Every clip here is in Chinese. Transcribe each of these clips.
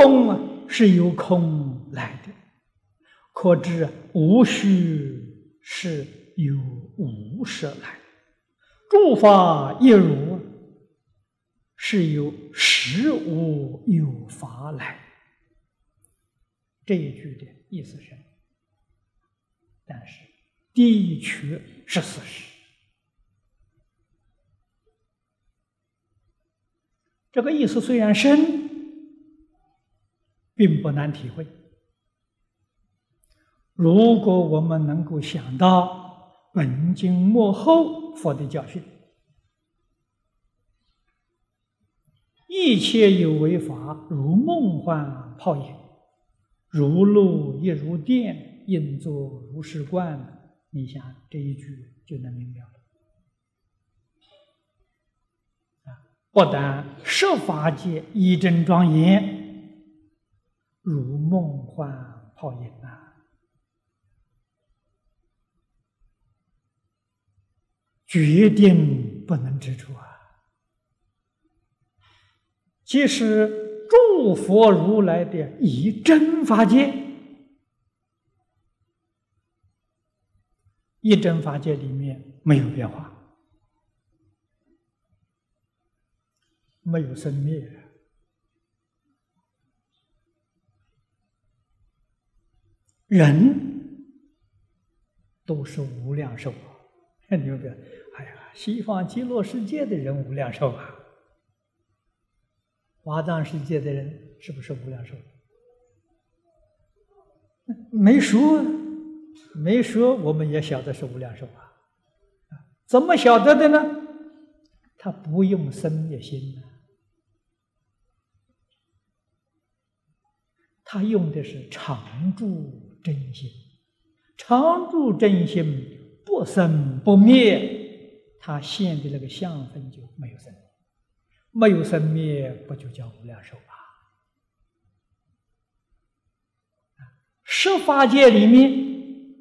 空啊，是由空来的，可知无虚是由无实来。诸法一如，是由实无有法来。这一句的意思是，但是的确是事实。这个意思虽然深，并不难体会。如果我们能够想到本经末后佛的教训，一切有为法如梦幻泡影，如露亦如电，应作如是观。你想这一句就能明了了。不但设法界一真庄严，如梦幻泡影啊，决定不能知处啊！即使诸佛如来的以真法界，一真法界里面没有变化。没有生灭，人都是无量寿啊！看牛逼！哎呀，西方极乐世界的人无量寿啊，华藏世界的人是不是无量寿？没说，没说，我们也晓得是无量寿啊！怎么晓得的呢？他不用生灭心。他用的是常住真心，常住真心不生不灭，他现的那个相分就没有生，没有生灭，不就叫无量寿吗？十法界里面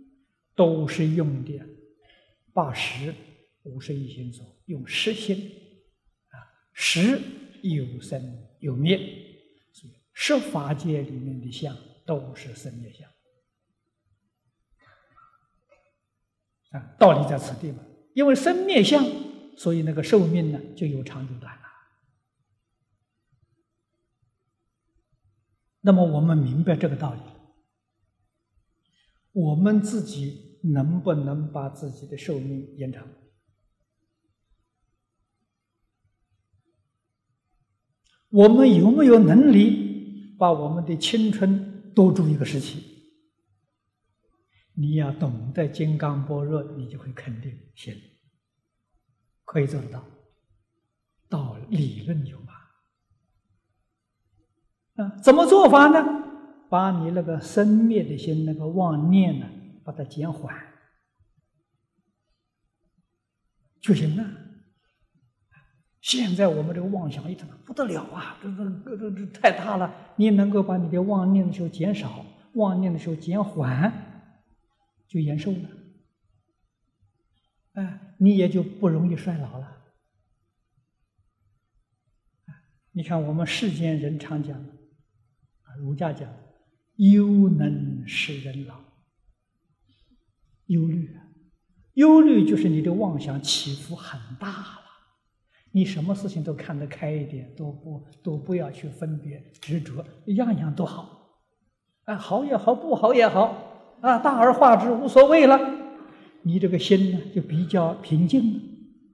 都是用的八十五十一心所，用实心啊，实有生有灭。十法界里面的相都是生灭相啊，道理在此地嘛。因为生灭相，所以那个寿命呢就有长有短了。那么我们明白这个道理，我们自己能不能把自己的寿命延长？我们有没有能力？把我们的青春多住一个时期，你要懂得金刚般若，你就会肯定行，可以做得到。到理论有嘛？啊，怎么做法呢？把你那个生灭的心，那个妄念呢，把它减缓就行了。现在我们这个妄想一他妈不得了啊！这这这这太大了。你能够把你的妄念的时候减少，妄念的时候减缓，就延寿了。哎，你也就不容易衰老了。你看我们世间人常讲，啊，儒家讲，忧能使人老。忧虑啊，忧虑就是你的妄想起伏很大了。你什么事情都看得开一点，都不都不要去分别执着，样样都好，啊，好也好，不好也好，啊，大而化之，无所谓了。你这个心呢，就比较平静了，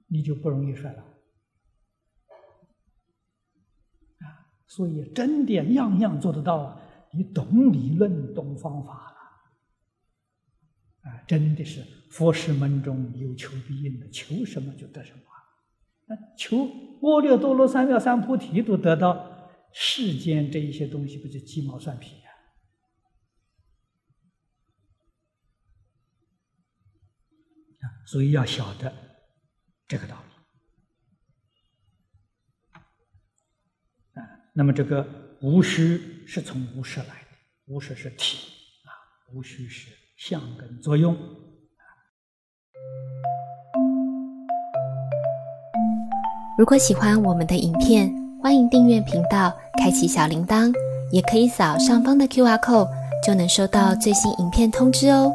你就不容易衰老。啊，所以真的样样做得到啊！你懂理论，懂方法了，啊，真的是佛师门中有求必应的，求什么就得什么。那求阿耨多罗三藐三菩提都得到，世间这一些东西不就鸡毛蒜皮所以要晓得这个道理。啊，那么这个无虚是从无实来的，无实是体啊，无虚是相跟作用。如果喜欢我们的影片，欢迎订阅频道，开启小铃铛。也可以扫上方的 Q R code，就能收到最新影片通知哦。